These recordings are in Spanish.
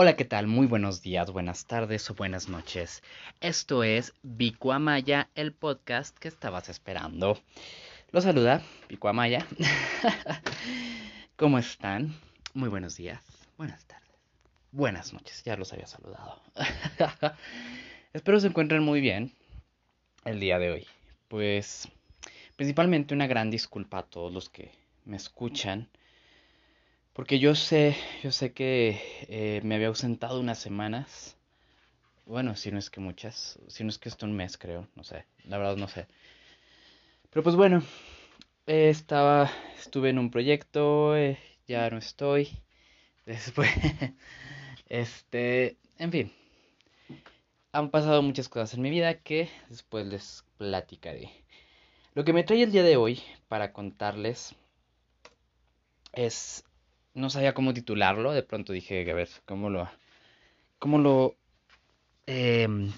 Hola, ¿qué tal? Muy buenos días, buenas tardes o buenas noches. Esto es Vico Amaya, el podcast que estabas esperando. Lo saluda Vico Amaya. ¿Cómo están? Muy buenos días, buenas tardes, buenas noches. Ya los había saludado. Espero se encuentren muy bien el día de hoy. Pues principalmente una gran disculpa a todos los que me escuchan porque yo sé, yo sé que eh, me había ausentado unas semanas. Bueno, si no es que muchas, si no es que esto un mes creo, no sé, la verdad no sé. Pero pues bueno, estaba, estuve en un proyecto, eh, ya no estoy. Después, este, en fin, han pasado muchas cosas en mi vida que después les platicaré. Lo que me trae el día de hoy para contarles es no sabía cómo titularlo, de pronto dije, a ver, ¿cómo lo, cómo lo em,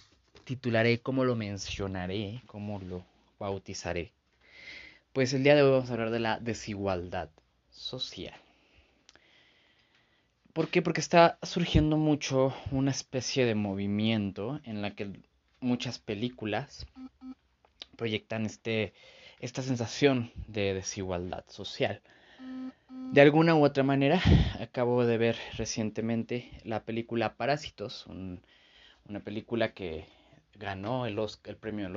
titularé, cómo lo mencionaré, cómo lo bautizaré? Pues el día de hoy vamos a hablar de la desigualdad social. ¿Por qué? Porque está surgiendo mucho una especie de movimiento en la que muchas películas proyectan este, esta sensación de desigualdad social. De alguna u otra manera, acabo de ver recientemente la película Parásitos, una película que ganó el, premio,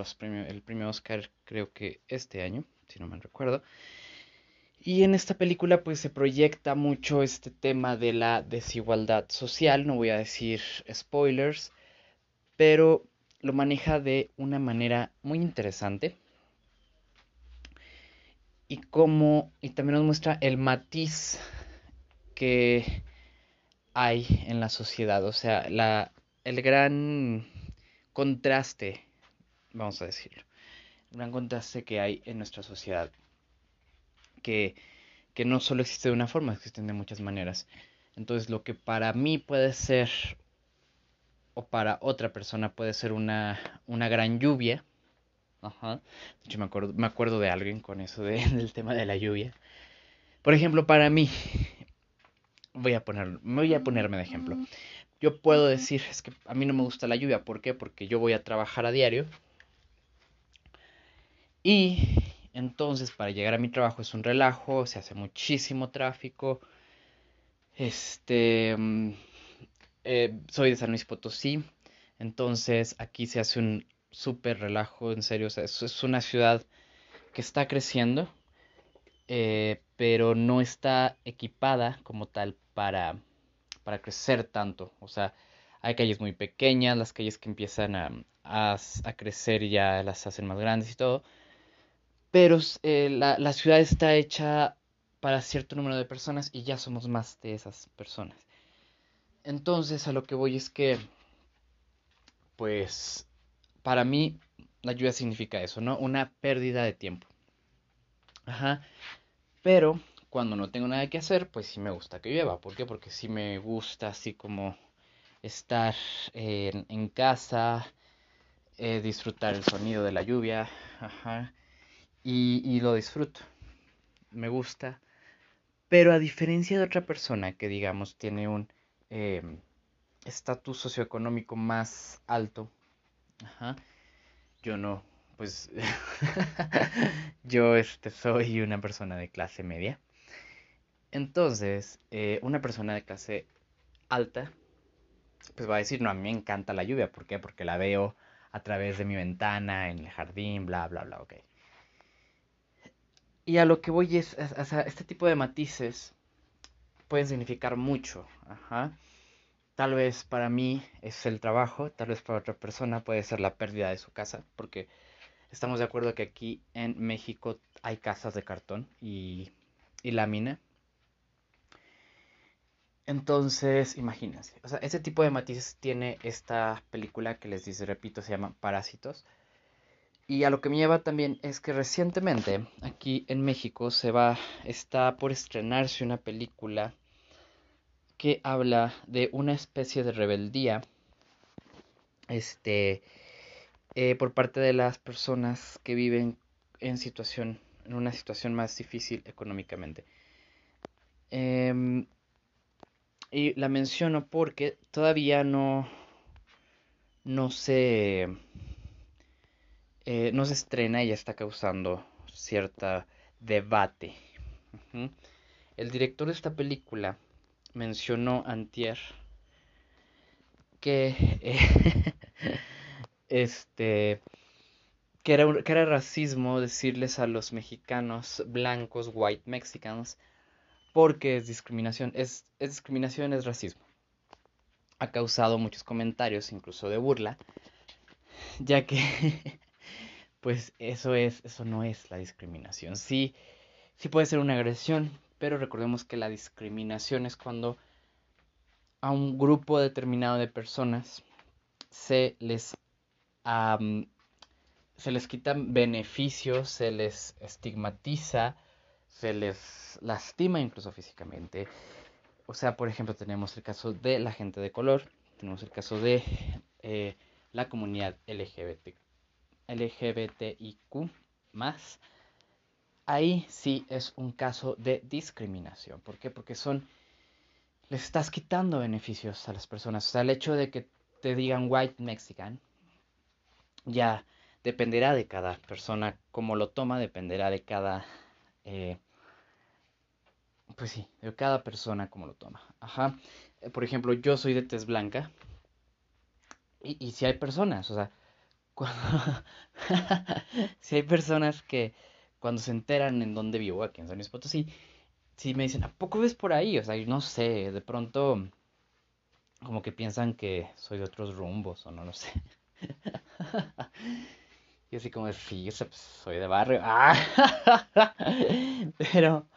premio Oscar creo que este año, si no me recuerdo. Y en esta película pues se proyecta mucho este tema de la desigualdad social, no voy a decir spoilers, pero lo maneja de una manera muy interesante y cómo, y también nos muestra el matiz que hay en la sociedad, o sea, la, el gran contraste, vamos a decirlo, el gran contraste que hay en nuestra sociedad, que, que no solo existe de una forma, existen de muchas maneras. Entonces, lo que para mí puede ser, o para otra persona puede ser una, una gran lluvia, Ajá. De hecho, me acuerdo, me acuerdo de alguien con eso de, del tema de la lluvia. Por ejemplo, para mí, voy a, poner, voy a ponerme de ejemplo. Yo puedo decir, es que a mí no me gusta la lluvia. ¿Por qué? Porque yo voy a trabajar a diario. Y entonces para llegar a mi trabajo es un relajo, se hace muchísimo tráfico. Este, mm, eh, soy de San Luis Potosí. Entonces aquí se hace un súper relajo, en serio. O sea, es, una ciudad que está creciendo, eh, pero no está equipada como tal para, para crecer tanto. O sea, hay calles muy pequeñas, las calles que empiezan a, a, crecer ya las hacen más grandes y todo. Pero eh, la, la ciudad está hecha para cierto número de personas y ya somos más de esas personas. Entonces a lo que voy es que, pues, para mí la lluvia significa eso, ¿no? Una pérdida de tiempo. Ajá. Pero cuando no tengo nada que hacer, pues sí me gusta que llueva. ¿Por qué? Porque sí me gusta así como estar en, casa, eh, disfrutar el sonido de la lluvia. Ajá. Y, lo disfruto. Me gusta. Pero a diferencia de otra persona que digamos tiene un em, estatus socioeconómico más alto, Ajá. Yo no, pues yo este, soy una persona de clase media. Entonces, eh, una persona de clase alta, pues va a decir, no, a mí me encanta la lluvia. ¿Por qué? Porque la veo a través de mi ventana, en el jardín, bla, bla, bla, ok. Y a lo que voy es, o sea, este tipo de matices pueden significar mucho. Ajá. Tal vez para mí es el trabajo, tal vez para otra persona puede ser la pérdida de su casa, porque estamos de acuerdo que aquí en México hay casas de cartón y, y lámina. Entonces, imagínense, o sea, ese tipo de matices tiene esta película que les dice, repito, se llama Parásitos. Y a lo que me lleva también es que recientemente aquí en México se va, está por estrenarse una película que habla de una especie de rebeldía este, eh, por parte de las personas que viven en situación en una situación más difícil económicamente. Em, Y la menciono porque todavía no, no se, eh, no se estrena y ya está causando cierta debate. El director de esta película mencionó antier que eh, este que era, que era racismo decirles a los mexicanos blancos, white Mexicans, porque es discriminación, es, es discriminación, es racismo. Ha causado muchos comentarios, incluso de burla, ya que pues eso es, eso no es la discriminación. Sí, sí puede ser una agresión, pero recordemos que la discriminación es cuando a un grupo determinado de personas se les se les quitan beneficios, se les estigmatiza, se les lastima incluso físicamente. O sea, por ejemplo, tenemos el caso de la gente de color, tenemos el caso de eh, la comunidad LGBT, LGBTIQ más. Ahí sí es un caso de discriminación. ¿Por qué? Porque son. Les estás quitando beneficios a las personas. O sea, el hecho de que te digan white Mexican ya dependerá de cada persona cómo lo toma, dependerá de cada... Eh, pues sí, de cada persona cómo lo toma. Ajá. Eh, por ejemplo, yo soy de tez blanca. Y, y si hay personas, o sea, si hay personas que cuando se enteran en dónde vivo, aquí en San Luis Potosí, si me dicen, ¿a poco ves por ahí? O sea, no sé, de pronto como que piensan que soy de otros rumbos o no lo sé. Y así como, sí, pues, soy de barrio. Ah, pero,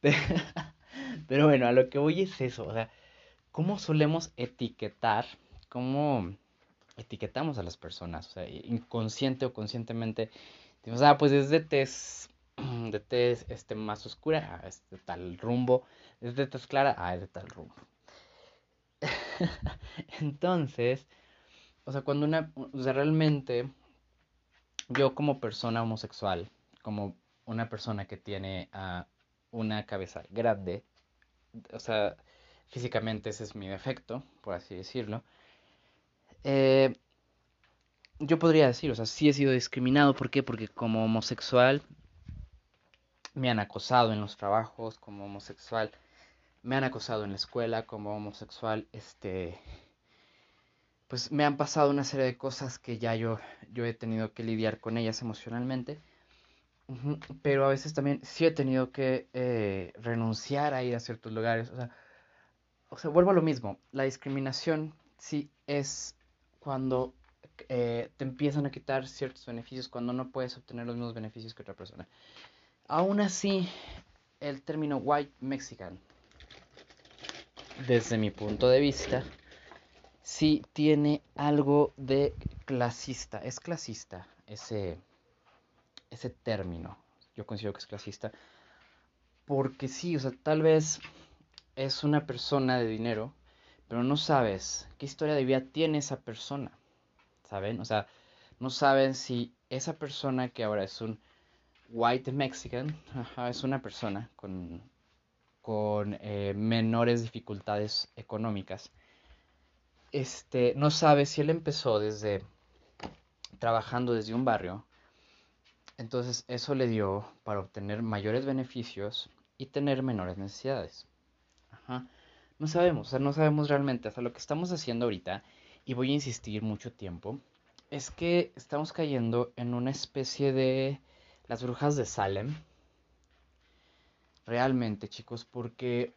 pero bueno, a lo que voy es eso. O sea, ¿cómo solemos etiquetar? ¿Cómo etiquetamos a las personas? O sea, inconsciente o conscientemente. Decimos, ah, pues es de tez, de tez este, más oscura, ah, es de tal rumbo. Es de tez clara, ah, es de tal rumbo. Entonces, o sea, cuando una, o sea, realmente yo como persona homosexual, como una persona que tiene uh, una cabeza grande, o sea, físicamente ese es mi defecto, por así decirlo, eh, yo podría decir, o sea, sí he sido discriminado, ¿por qué? Porque como homosexual me han acosado en los trabajos, como homosexual me han acosado en la escuela, como homosexual, este, pues me han pasado una serie de cosas que ya yo, yo he tenido que lidiar con ellas emocionalmente. Pero a veces también sí he tenido que eh, renunciar a ir a ciertos lugares. O sea, o sea, vuelvo a lo mismo. La discriminación sí es cuando eh, te empiezan a quitar ciertos beneficios, cuando no puedes obtener los mismos beneficios que otra persona. Aún así, el término white mexican, desde mi punto de vista, sí tiene algo de clasista. Es clasista ese, ese término. Yo considero que es clasista. Porque sí, o sea, tal vez es una persona de dinero, pero no sabes qué historia de vida tiene esa persona. ¿Saben? O sea, no saben si esa persona que ahora es un white Mexican, es una persona con, con eh, menores dificultades económicas este, no sabe si él empezó desde trabajando desde un barrio, entonces eso le dio para obtener mayores beneficios y tener menores necesidades. Ajá. No sabemos, o sea, no sabemos realmente. Hasta lo que estamos haciendo ahorita, y voy a insistir mucho tiempo, es que estamos cayendo en una especie de las brujas de Salem. Realmente, chicos, porque,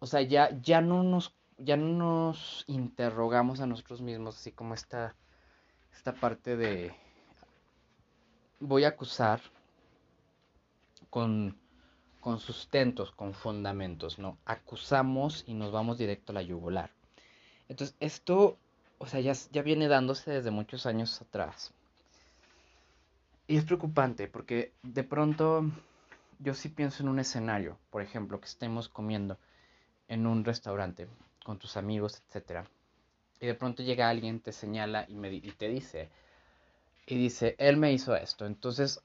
o sea, ya, ya no nos ya no nos interrogamos a nosotros mismos, así como esta, esta parte de voy a acusar con, con sustentos, con fundamentos, ¿no? Acusamos y nos vamos directo a la yugular. Entonces, esto, o sea, ya, ya viene dándose desde muchos años atrás. Y es preocupante porque de pronto yo sí pienso en un escenario, por ejemplo, que estemos comiendo en un restaurante con tus amigos, etc. Y de pronto llega alguien, te señala y, me, y te dice, y dice, él me hizo esto. Entonces,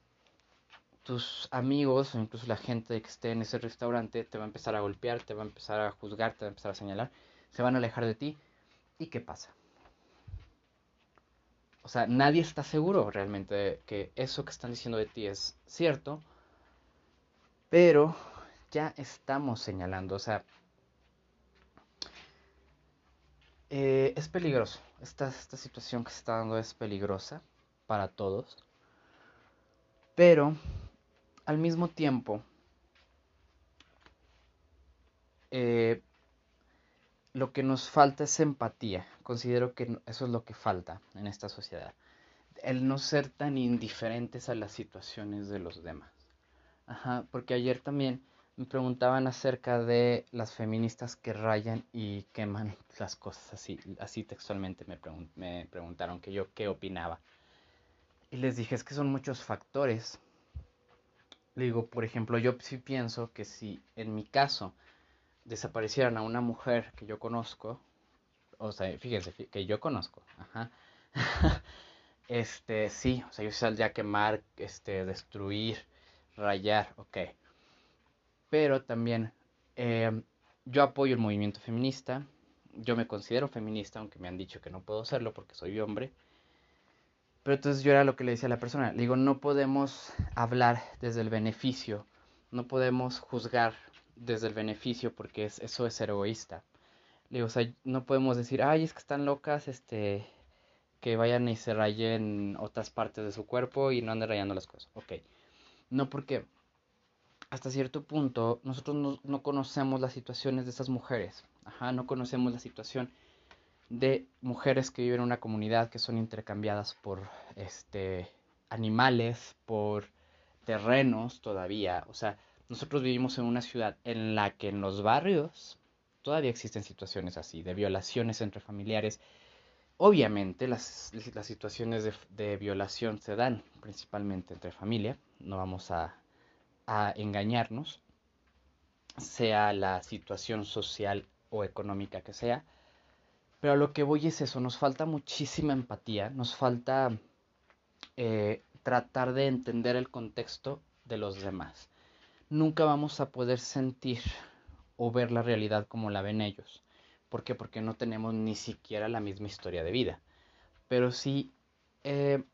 tus amigos o incluso la gente que esté en ese restaurante te va a empezar a golpear, te va a empezar a juzgar, te va a empezar a señalar, se van a alejar de ti. ¿Y qué pasa? O sea, nadie está seguro realmente de que eso que están diciendo de ti es cierto, pero ya estamos señalando, o sea, eh, es peligroso. Esta, esta situación que se está dando es peligrosa para todos, pero al mismo tiempo, eh, lo que nos falta es empatía. Considero que eso es lo que falta en esta sociedad. El no ser tan indiferentes a las situaciones de los demás. Ajá, porque ayer también me preguntaban acerca de las feministas que rayan y queman las cosas así, así textualmente me, me preguntaron que yo qué opinaba. Y les dije, es que son muchos factores le digo, por ejemplo, yo sí pienso que si en mi caso desaparecieran a una mujer que yo conozco, o sea, fíjense, que yo conozco, ajá, este, sí, o sea, yo saldría a quemar, este, destruir, rayar, ok. Pero también eh, yo apoyo el movimiento feminista, yo me considero feminista, aunque me han dicho que no puedo serlo porque soy hombre. Pero entonces yo era lo que le decía a la persona. Le digo, no podemos hablar desde el beneficio. No podemos juzgar desde el beneficio porque es, eso es ser egoísta. Le o sea, no podemos decir, ay, es que están locas, este, que vayan y se rayen otras partes de su cuerpo y no anden rayando las cosas. Ok. No porque hasta cierto punto nosotros no, no conocemos las situaciones de esas mujeres. Ajá, no conocemos la situación de mujeres que viven en una comunidad que son intercambiadas por este animales, por terrenos todavía. O sea, nosotros vivimos en una ciudad en la que en los barrios todavía existen situaciones así, de violaciones entre familiares. Obviamente las, las situaciones de, de, violación se dan principalmente entre familia, no vamos a, a engañarnos, sea la situación social o económica que sea, pero a lo que voy es eso, nos falta muchísima empatía, nos falta eh, tratar de entender el contexto de los demás. Nunca vamos a poder sentir o ver la realidad como la ven ellos. ¿Por qué? Porque no tenemos ni siquiera la misma historia de vida. Pero sí eh,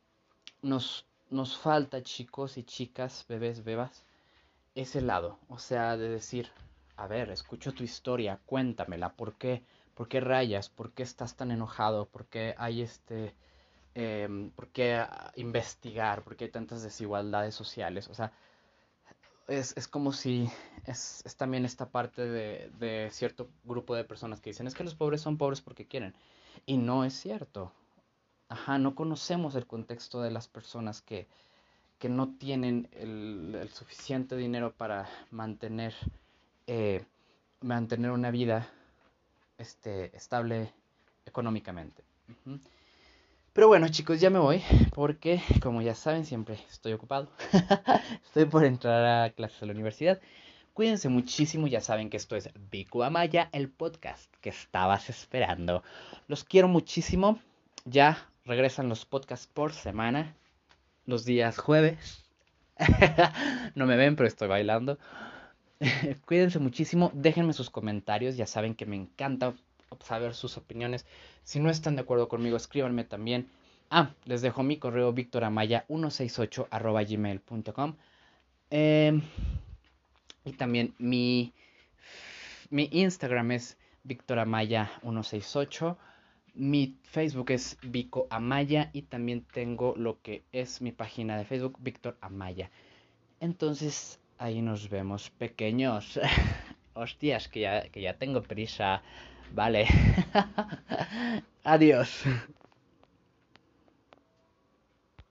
nos, nos falta, chicos y chicas, bebés, bebas, ese lado. O sea, de decir, a ver, escucho tu historia, cuéntamela, ¿por qué? ¿Por qué rayas? ¿Por qué estás tan enojado? ¿Por qué hay este... Em, ¿Por qué investigar? ¿Por qué hay tantas desigualdades sociales? O sea, es, es como si es, es, también esta parte de, de cierto grupo de personas que dicen es que los pobres son pobres porque quieren. Y no es cierto. Ajá, no conocemos el contexto de las personas que, que no tienen el, suficiente dinero para mantener, eh, mantener una vida este, estable económicamente. Pero bueno, chicos, ya me voy porque, como ya saben, siempre estoy ocupado. estoy por entrar a clases a la universidad. Cuídense muchísimo, ya saben que esto es Biku Amaya, el podcast que estabas esperando. Los quiero muchísimo. Ya regresan los podcasts por semana, los días jueves. no me ven, pero estoy bailando. Cuídense muchísimo, déjenme sus comentarios, ya saben que me encanta saber sus opiniones. Si no están de acuerdo conmigo, escríbanme también. Ah, les dejo mi correo victoramaya168 gmail.com. Em, y también mi, mi Instagram es victoramaya168. Mi Facebook es Vico Amaya y también tengo lo que es mi página de Facebook, Víctor Amaya. Entonces, Ahí nos vemos pequeños. Hostias, que ya, que ya tengo prisa. Vale. Adiós.